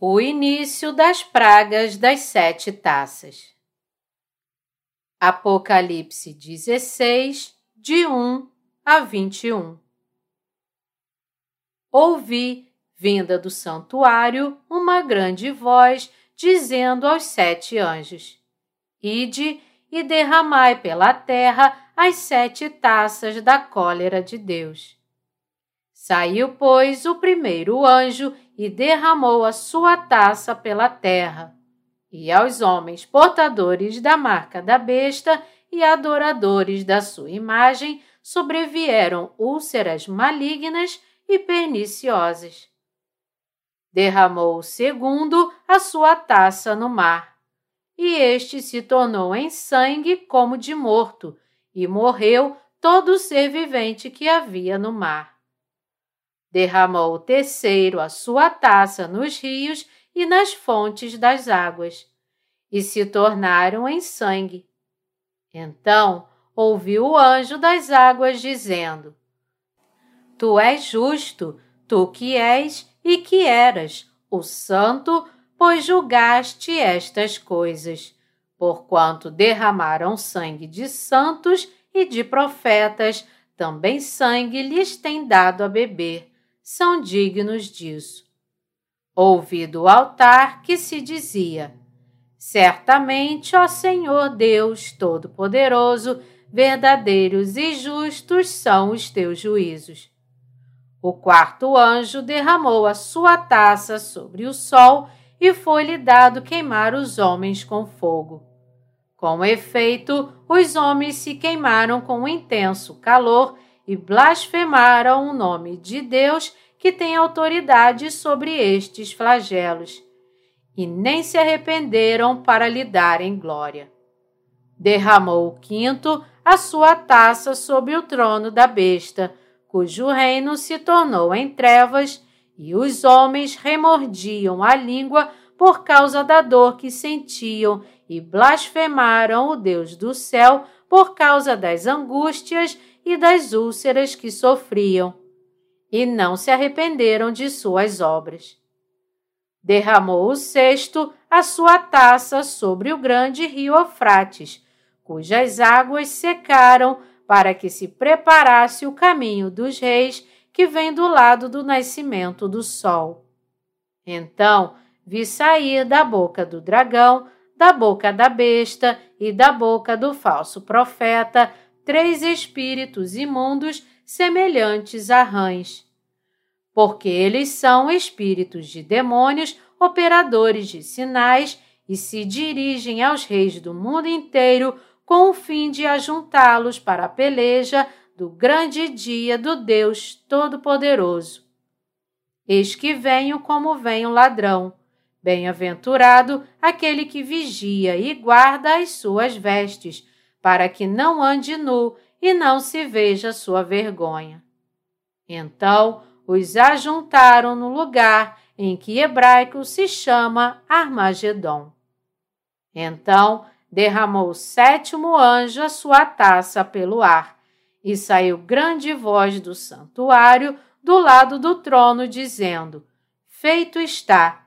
O início das pragas das sete taças. Apocalipse 16, de 1 a 21. Ouvi, vinda do santuário, uma grande voz dizendo aos sete anjos: Ide e derramai pela terra as sete taças da cólera de Deus. Saiu, pois, o primeiro anjo e derramou a sua taça pela terra. E aos homens portadores da marca da besta e adoradores da sua imagem sobrevieram úlceras malignas e perniciosas. Derramou o segundo a sua taça no mar, e este se tornou em sangue como de morto, e morreu todo o ser vivente que havia no mar. Derramou o terceiro a sua taça nos rios e nas fontes das águas, e se tornaram em sangue. Então ouviu o anjo das águas dizendo: Tu és justo, tu que és e que eras, o santo, pois julgaste estas coisas, porquanto derramaram sangue de santos e de profetas, também sangue lhes tem dado a beber são dignos disso. Ouvi do altar que se dizia: Certamente, ó Senhor Deus Todo-Poderoso, verdadeiros e justos são os teus juízos. O quarto anjo derramou a sua taça sobre o sol e foi-lhe dado queimar os homens com fogo. Com efeito, os homens se queimaram com um intenso calor e blasfemaram o nome de Deus que tem autoridade sobre estes flagelos, e nem se arrependeram para lhe darem glória. Derramou o quinto a sua taça sobre o trono da besta, cujo reino se tornou em trevas, e os homens remordiam a língua por causa da dor que sentiam e blasfemaram o Deus do céu por causa das angústias e das úlceras que sofriam, e não se arrependeram de suas obras. Derramou o sexto a sua taça sobre o grande rio Eufrates, cujas águas secaram para que se preparasse o caminho dos reis que vem do lado do nascimento do sol. Então vi sair da boca do dragão, da boca da besta e da boca do falso profeta três espíritos imundos semelhantes a rãs. Porque eles são espíritos de demônios, operadores de sinais, e se dirigem aos reis do mundo inteiro com o fim de ajuntá-los para a peleja do grande dia do Deus Todo-Poderoso. Eis que venho como vem o ladrão. Bem-aventurado aquele que vigia e guarda as suas vestes, para que não ande nu e não se veja sua vergonha. Então os ajuntaram no lugar em que hebraico se chama Armagedon. Então derramou o sétimo anjo a sua taça pelo ar, e saiu grande voz do santuário do lado do trono, dizendo: Feito está.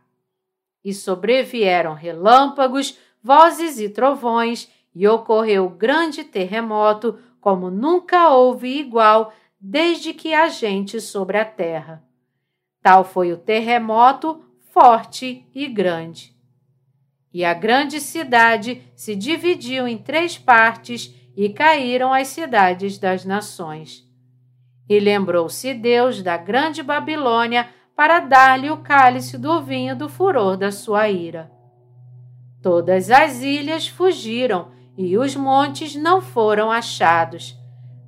E sobrevieram relâmpagos, vozes e trovões, e ocorreu grande terremoto, como nunca houve igual desde que há gente sobre a terra. Tal foi o terremoto forte e grande. E a grande cidade se dividiu em três partes e caíram as cidades das nações. E lembrou-se Deus da grande Babilônia para dar-lhe o cálice do vinho do furor da sua ira. Todas as ilhas fugiram e os montes não foram achados.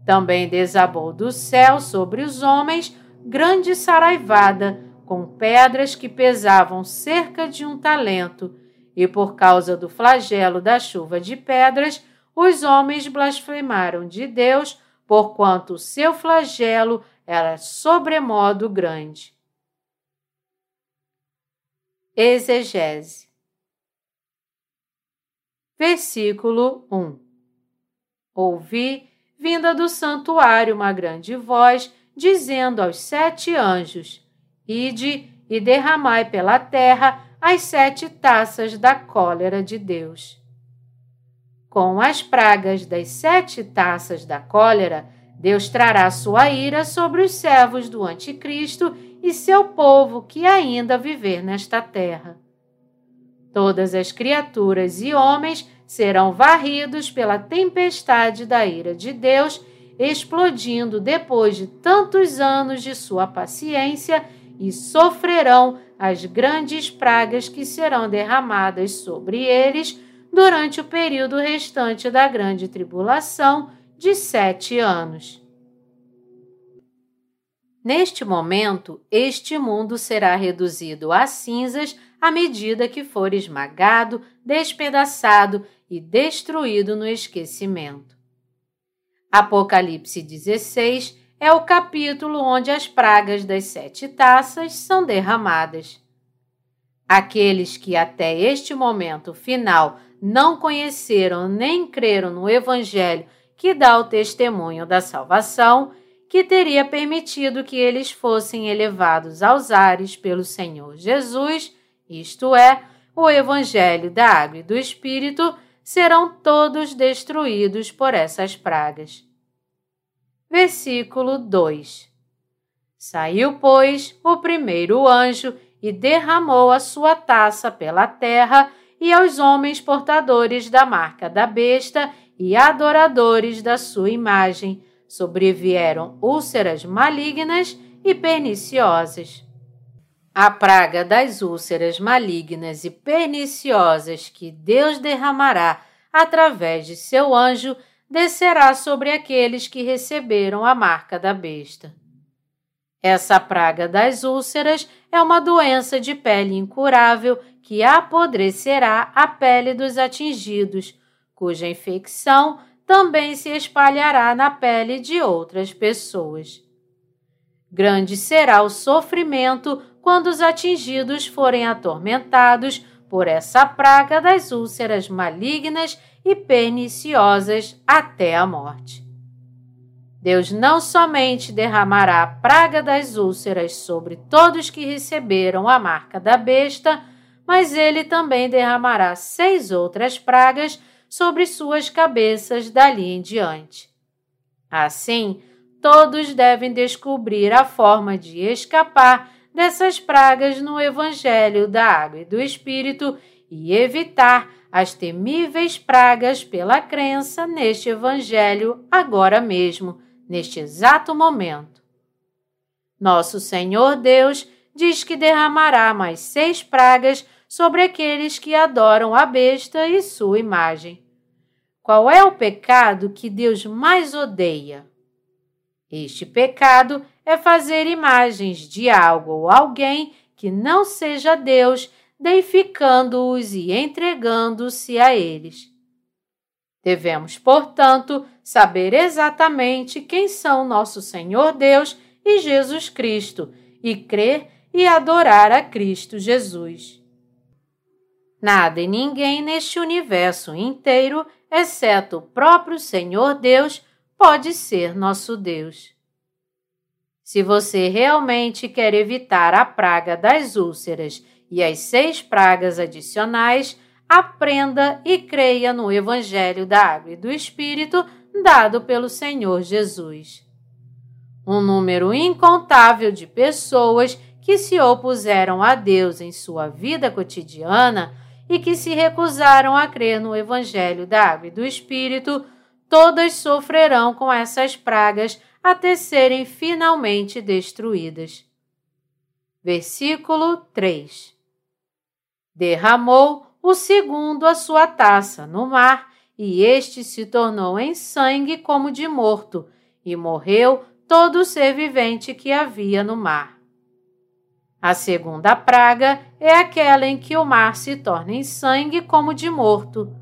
Também desabou do céu sobre os homens grande saraivada, com pedras que pesavam cerca de um talento, e por causa do flagelo da chuva de pedras, os homens blasfemaram de Deus, porquanto o seu flagelo era sobremodo grande. Exegese Versículo 1 Ouvi, vinda do santuário, uma grande voz, dizendo aos sete anjos: Ide e derramai pela terra as sete taças da cólera de Deus. Com as pragas das sete taças da cólera, Deus trará sua ira sobre os servos do Anticristo e seu povo que ainda viver nesta terra. Todas as criaturas e homens serão varridos pela tempestade da ira de Deus, explodindo depois de tantos anos de sua paciência e sofrerão as grandes pragas que serão derramadas sobre eles durante o período restante da grande tribulação de sete anos. Neste momento, este mundo será reduzido a cinzas à medida que for esmagado, despedaçado e destruído no esquecimento. Apocalipse 16 é o capítulo onde as pragas das sete taças são derramadas. Aqueles que até este momento final não conheceram nem creram no Evangelho que dá o testemunho da salvação, que teria permitido que eles fossem elevados aos ares pelo Senhor Jesus, isto é, o Evangelho da Água e do Espírito, serão todos destruídos por essas pragas. Versículo 2 Saiu, pois, o primeiro anjo e derramou a sua taça pela terra, e aos homens portadores da marca da besta e adoradores da sua imagem sobrevieram úlceras malignas e perniciosas. A praga das úlceras malignas e perniciosas que Deus derramará através de seu anjo descerá sobre aqueles que receberam a marca da besta. Essa praga das úlceras é uma doença de pele incurável que apodrecerá a pele dos atingidos, cuja infecção também se espalhará na pele de outras pessoas. Grande será o sofrimento quando os atingidos forem atormentados por essa praga das úlceras malignas e perniciosas até a morte. Deus não somente derramará a praga das úlceras sobre todos que receberam a marca da besta, mas ele também derramará seis outras pragas sobre suas cabeças dali em diante. Assim, todos devem descobrir a forma de escapar dessas pragas no Evangelho da Água e do Espírito e evitar as temíveis pragas pela crença neste Evangelho agora mesmo, neste exato momento. Nosso Senhor Deus diz que derramará mais seis pragas sobre aqueles que adoram a besta e sua imagem. Qual é o pecado que Deus mais odeia? Este pecado é fazer imagens de algo ou alguém que não seja Deus deificando-os e entregando-se a eles. Devemos, portanto, saber exatamente quem são nosso Senhor Deus e Jesus Cristo e crer e adorar a Cristo Jesus. Nada e ninguém neste universo inteiro, exceto o próprio Senhor Deus, pode ser nosso Deus. Se você realmente quer evitar a praga das úlceras e as seis pragas adicionais, aprenda e creia no Evangelho da Água e do Espírito dado pelo Senhor Jesus. Um número incontável de pessoas que se opuseram a Deus em sua vida cotidiana e que se recusaram a crer no Evangelho da Água e do Espírito, todas sofrerão com essas pragas até serem finalmente destruídas. Versículo 3 Derramou o segundo a sua taça no mar, e este se tornou em sangue como de morto, e morreu todo o ser vivente que havia no mar. A segunda praga é aquela em que o mar se torna em sangue como de morto.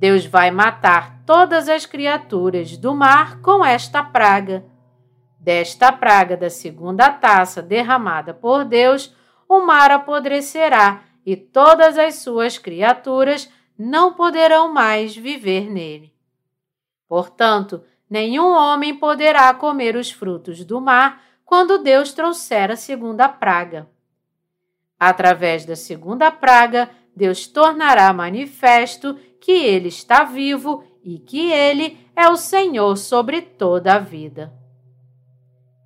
Deus vai matar todas as criaturas do mar com esta praga. Desta praga da segunda taça derramada por Deus, o mar apodrecerá e todas as suas criaturas não poderão mais viver nele. Portanto, nenhum homem poderá comer os frutos do mar quando Deus trouxer a segunda praga. Através da segunda praga, Deus tornará manifesto que Ele está vivo e que Ele é o Senhor sobre toda a vida.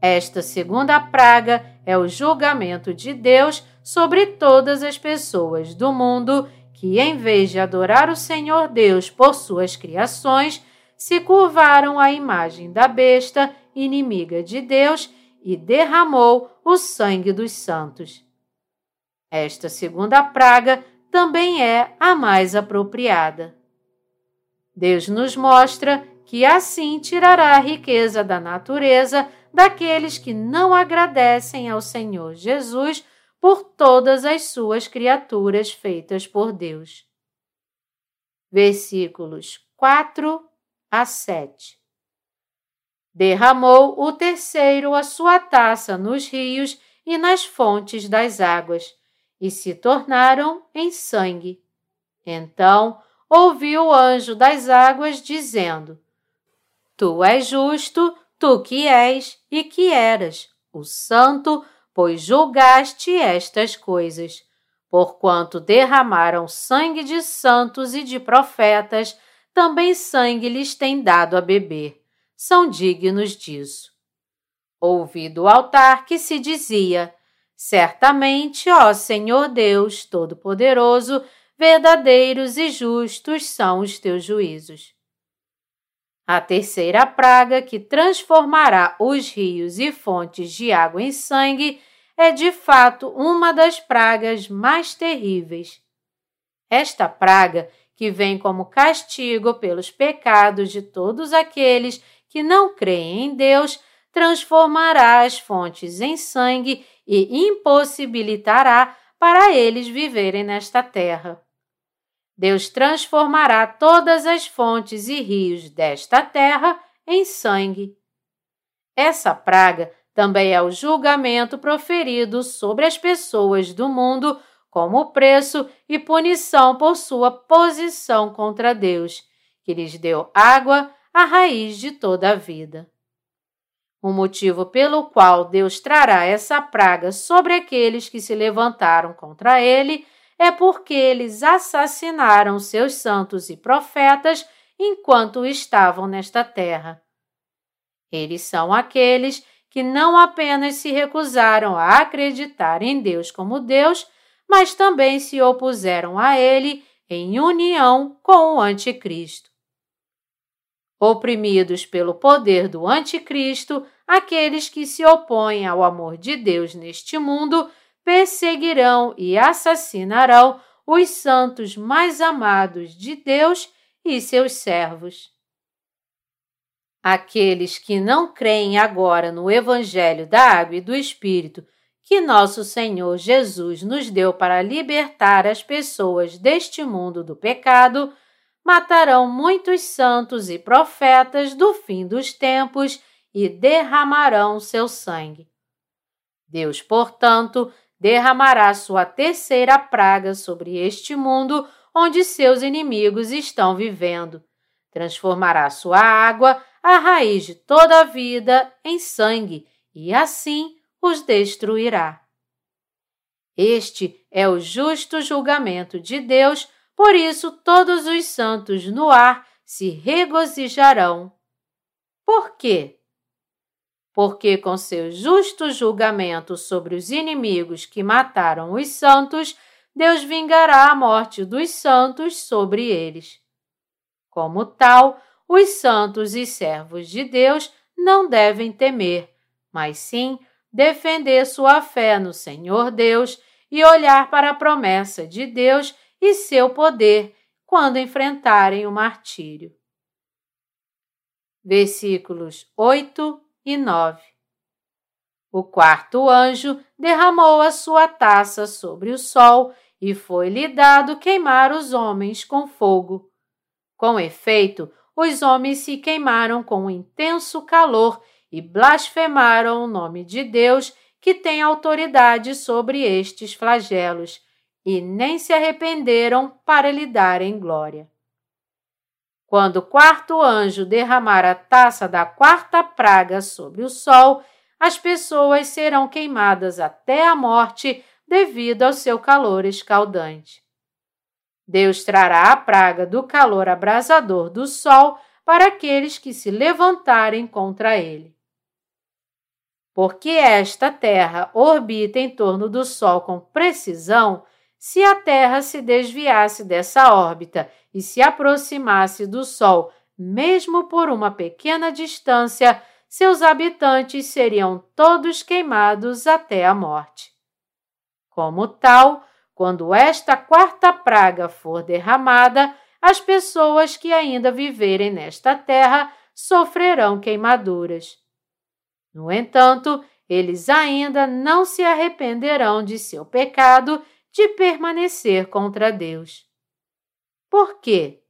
Esta segunda praga é o julgamento de Deus sobre todas as pessoas do mundo que, em vez de adorar o Senhor Deus por suas criações, se curvaram à imagem da besta, inimiga de Deus, e derramou o sangue dos santos. Esta segunda praga também é a mais apropriada. Deus nos mostra que assim tirará a riqueza da natureza daqueles que não agradecem ao Senhor Jesus por todas as suas criaturas feitas por Deus. Versículos 4 a 7. Derramou o terceiro a sua taça nos rios e nas fontes das águas, e se tornaram em sangue. Então ouviu o anjo das águas dizendo: Tu és justo, tu que és e que eras, o santo, pois julgaste estas coisas. Porquanto derramaram sangue de santos e de profetas, também sangue lhes tem dado a beber. São dignos disso. Ouvi do altar que se dizia: Certamente, ó Senhor Deus Todo-Poderoso, verdadeiros e justos são os teus juízos. A terceira praga que transformará os rios e fontes de água em sangue é de fato uma das pragas mais terríveis. Esta praga que vem como castigo pelos pecados de todos aqueles que não creem em Deus, transformará as fontes em sangue e impossibilitará para eles viverem nesta terra. Deus transformará todas as fontes e rios desta terra em sangue. Essa praga também é o julgamento proferido sobre as pessoas do mundo como preço e punição por sua posição contra Deus, que lhes deu água, a raiz de toda a vida. O motivo pelo qual Deus trará essa praga sobre aqueles que se levantaram contra ele é porque eles assassinaram seus santos e profetas enquanto estavam nesta terra. Eles são aqueles que não apenas se recusaram a acreditar em Deus como Deus, mas também se opuseram a ele em união com o Anticristo. Oprimidos pelo poder do Anticristo, aqueles que se opõem ao amor de Deus neste mundo perseguirão e assassinarão os santos mais amados de Deus e seus servos. Aqueles que não creem agora no Evangelho da Água e do Espírito que nosso Senhor Jesus nos deu para libertar as pessoas deste mundo do pecado, matarão muitos santos e profetas do fim dos tempos e derramarão seu sangue. Deus, portanto, derramará sua terceira praga sobre este mundo onde seus inimigos estão vivendo. Transformará sua água, a raiz de toda a vida, em sangue, e assim os destruirá. Este é o justo julgamento de Deus, por isso todos os santos no ar se regozijarão. Por quê? Porque com seu justo julgamento sobre os inimigos que mataram os santos, Deus vingará a morte dos santos sobre eles. Como tal, os santos e servos de Deus não devem temer, mas sim defender sua fé no Senhor Deus e olhar para a promessa de Deus e seu poder quando enfrentarem o martírio. Versículos 8 e 9 O quarto anjo derramou a sua taça sobre o sol e foi-lhe dado queimar os homens com fogo. Com efeito, os homens se queimaram com um intenso calor e blasfemaram o nome de Deus, que tem autoridade sobre estes flagelos, e nem se arrependeram para lhe darem glória. Quando o quarto anjo derramar a taça da quarta praga sobre o sol, as pessoas serão queimadas até a morte devido ao seu calor escaldante. Deus trará a praga do calor abrasador do sol para aqueles que se levantarem contra ele. Porque esta Terra orbita em torno do Sol com precisão, se a Terra se desviasse dessa órbita e se aproximasse do Sol, mesmo por uma pequena distância, seus habitantes seriam todos queimados até a morte. Como tal, quando esta quarta praga for derramada, as pessoas que ainda viverem nesta terra sofrerão queimaduras. No entanto, eles ainda não se arrependerão de seu pecado de permanecer contra Deus. Por quê?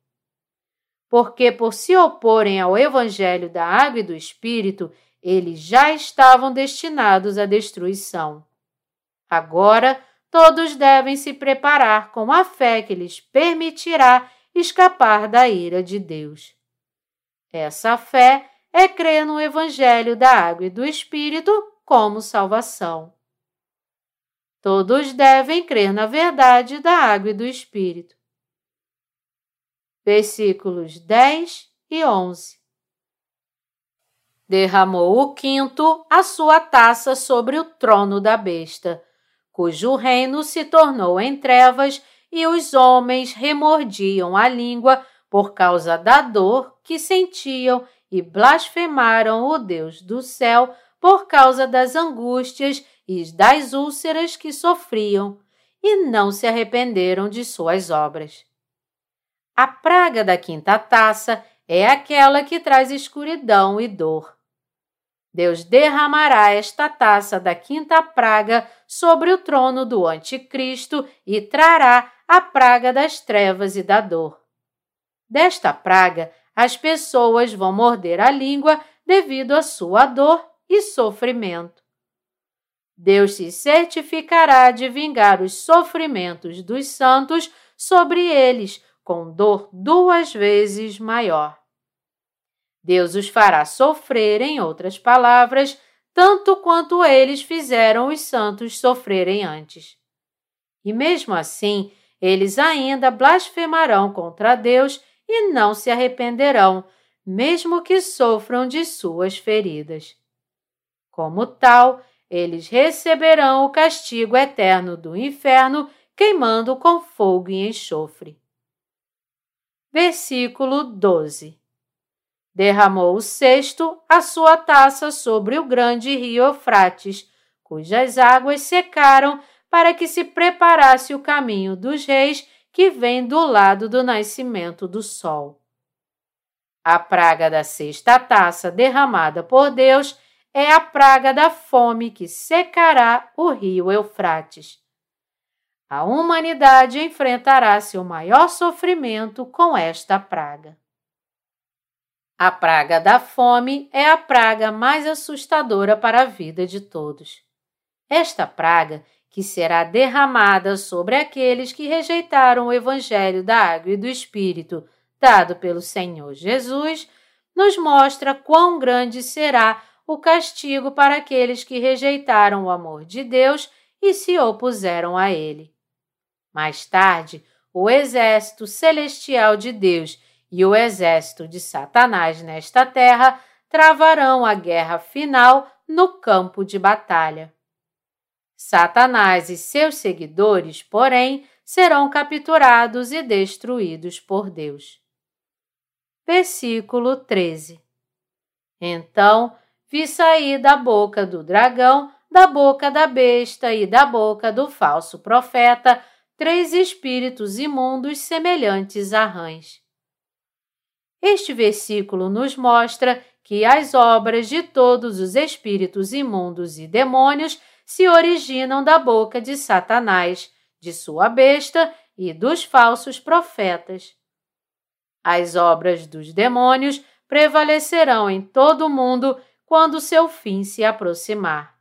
Porque, por se oporem ao Evangelho da Água e do Espírito, eles já estavam destinados à destruição. Agora, todos devem se preparar com a fé que lhes permitirá escapar da ira de Deus. Essa fé é crer no Evangelho da Água e do Espírito como salvação. Todos devem crer na verdade da água e do Espírito. Versículos 10 e 11. Derramou o quinto a sua taça sobre o trono da besta cujo reino se tornou em trevas e os homens remordiam a língua por causa da dor que sentiam e blasfemaram o Deus do céu por causa das angústias e das úlceras que sofriam, e não se arrependeram de suas obras. A praga da quinta taça é aquela que traz escuridão e dor. Deus derramará esta taça da quinta praga sobre o trono do Anticristo e trará a praga das trevas e da dor. Desta praga, as pessoas vão morder a língua devido à sua dor e sofrimento. Deus se certificará de vingar os sofrimentos dos santos sobre eles com dor duas vezes maior. Deus os fará sofrer, em outras palavras, tanto quanto eles fizeram os santos sofrerem antes. E mesmo assim, eles ainda blasfemarão contra Deus e não se arrependerão, mesmo que sofram de suas feridas. Como tal, eles receberão o castigo eterno do inferno, queimando com fogo e enxofre. Versículo 12 Derramou o sexto a sua taça sobre o grande rio Eufrates, cujas águas secaram para que se preparasse o caminho dos reis que vem do lado do nascimento do sol. A praga da sexta taça derramada por Deus é a praga da fome que secará o rio Eufrates. A humanidade enfrentará seu maior sofrimento com esta praga. A praga da fome é a praga mais assustadora para a vida de todos. Esta praga, que será derramada sobre aqueles que rejeitaram o Evangelho da Água e do Espírito dado pelo Senhor Jesus, nos mostra quão grande será o castigo para aqueles que rejeitaram o amor de Deus e se opuseram a ele. Mais tarde, o exército celestial de Deus e o exército de Satanás nesta terra travarão a guerra final no campo de batalha. Satanás e seus seguidores, porém, serão capturados e destruídos por Deus. Versículo 13 Então vi sair da boca do dragão, da boca da besta e da boca do falso profeta três espíritos imundos semelhantes a rãs. Este versículo nos mostra que as obras de todos os espíritos imundos e demônios se originam da boca de Satanás, de sua besta e dos falsos profetas. As obras dos demônios prevalecerão em todo o mundo quando seu fim se aproximar.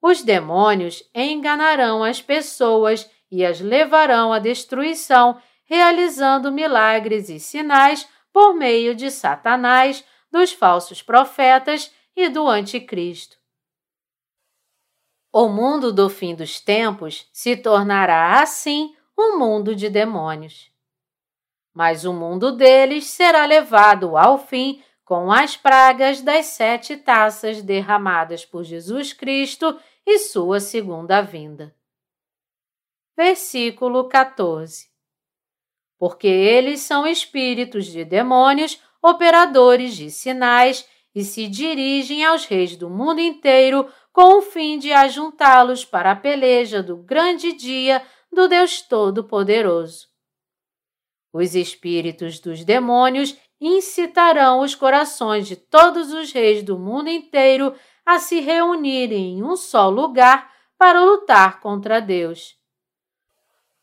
Os demônios enganarão as pessoas e as levarão à destruição, realizando milagres e sinais por meio de Satanás, dos falsos profetas e do Anticristo. O mundo do fim dos tempos se tornará assim um mundo de demônios. Mas o mundo deles será levado ao fim com as pragas das sete taças derramadas por Jesus Cristo e sua segunda vinda. Versículo 14 Porque eles são espíritos de demônios, operadores de sinais, e se dirigem aos reis do mundo inteiro com o fim de ajuntá-los para a peleja do grande dia do Deus Todo-Poderoso. Os espíritos dos demônios incitarão os corações de todos os reis do mundo inteiro a se reunirem em um só lugar para lutar contra Deus.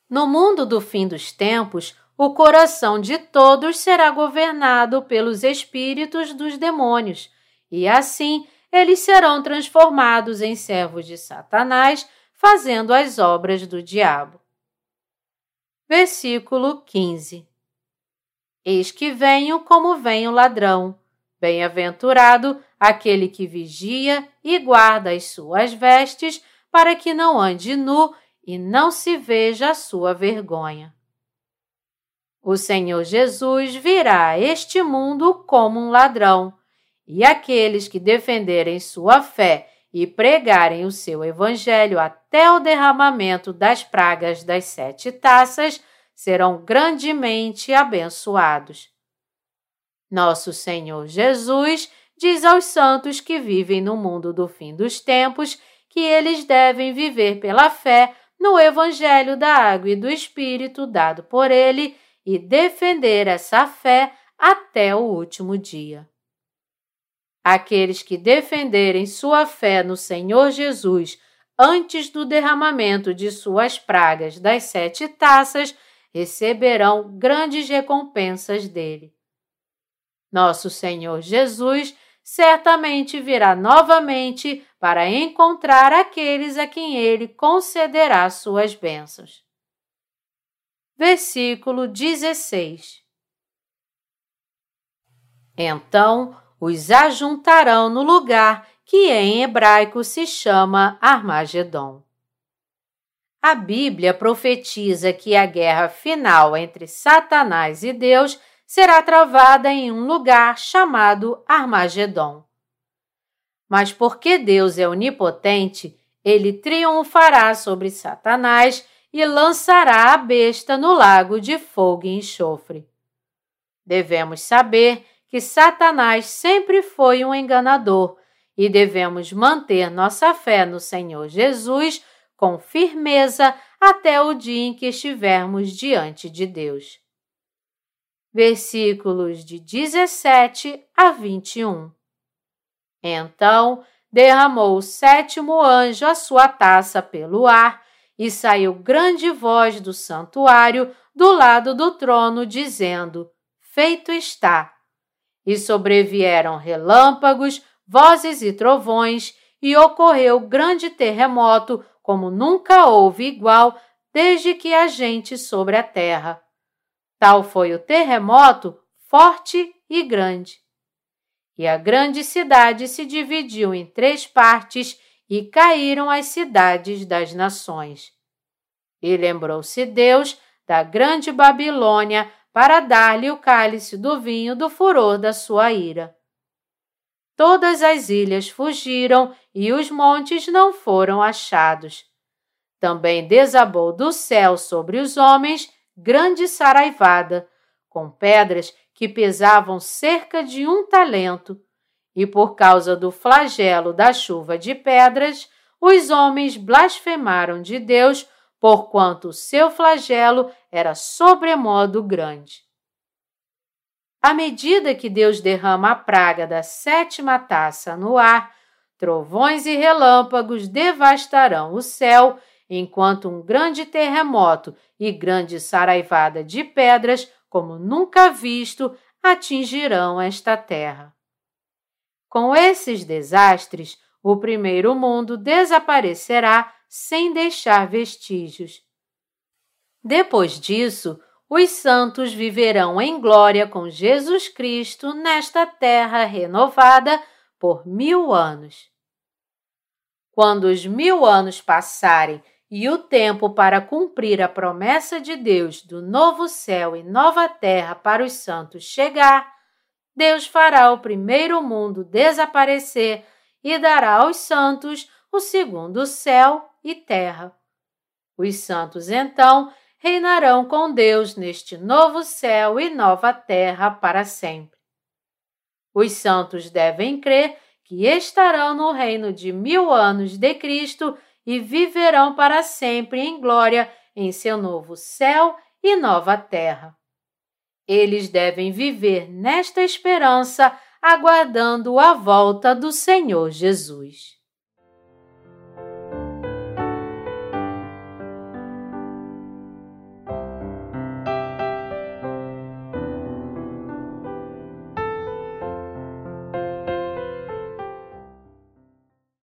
No mundo do fim dos tempos, o coração de todos será governado pelos espíritos dos demônios, e assim eles serão transformados em servos de Satanás, fazendo as obras do diabo. Versículo 15 Eis que venho como vem o ladrão. Bem-aventurado aquele que vigia e guarda as suas vestes, para que não ande nu e não se veja a sua vergonha. O Senhor Jesus virá a este mundo como um ladrão e aqueles que defenderem sua fé e pregarem o seu evangelho até o derramamento das pragas das sete taças serão grandemente abençoados. Nosso Senhor Jesus diz aos santos que vivem no mundo do fim dos tempos que eles devem viver pela fé no Evangelho da Água e do Espírito dado por ele e defender essa fé até o último dia. Aqueles que defenderem sua fé no Senhor Jesus antes do derramamento de suas pragas das sete taças receberão grandes recompensas dele. Nosso Senhor Jesus certamente virá novamente para encontrar aqueles a quem ele concederá suas bênçãos. Versículo 16 Então os ajuntarão no lugar que em hebraico se chama Armagedon. A Bíblia profetiza que a guerra final entre Satanás e Deus será travada em um lugar chamado Armagedon. Mas porque Deus é onipotente, ele triunfará sobre Satanás e lançará a besta no lago de fogo e enxofre. Devemos saber que Satanás sempre foi um enganador e devemos manter nossa fé no Senhor Jesus com firmeza até o dia em que estivermos diante de Deus. Versículos de 17 a 21. Então derramou o sétimo anjo a sua taça pelo ar e saiu grande voz do santuário do lado do trono, dizendo: Feito está e sobrevieram relâmpagos, vozes e trovões, e ocorreu grande terremoto, como nunca houve igual desde que a gente sobre a terra. Tal foi o terremoto, forte e grande. E a grande cidade se dividiu em três partes e caíram as cidades das nações. E lembrou-se Deus da grande Babilônia para dar-lhe o cálice do vinho do furor da sua ira. Todas as ilhas fugiram e os montes não foram achados. Também desabou do céu sobre os homens grande saraivada, com pedras que pesavam cerca de um talento, e por causa do flagelo da chuva de pedras, os homens blasfemaram de Deus porquanto o seu flagelo era sobremodo grande. À medida que Deus derrama a praga da sétima taça no ar, trovões e relâmpagos devastarão o céu, enquanto um grande terremoto e grande saraivada de pedras, como nunca visto, atingirão esta terra. Com esses desastres, o primeiro mundo desaparecerá sem deixar vestígios. Depois disso, os santos viverão em glória com Jesus Cristo nesta terra renovada por mil anos. Quando os mil anos passarem e o tempo para cumprir a promessa de Deus do novo céu e nova terra para os santos chegar, Deus fará o primeiro mundo desaparecer e dará aos santos o segundo céu e terra. Os santos, então, reinarão com Deus neste novo céu e nova terra para sempre. Os santos devem crer que estarão no reino de mil anos de Cristo e viverão para sempre em glória em seu novo céu e nova terra. Eles devem viver nesta esperança, aguardando a volta do Senhor Jesus.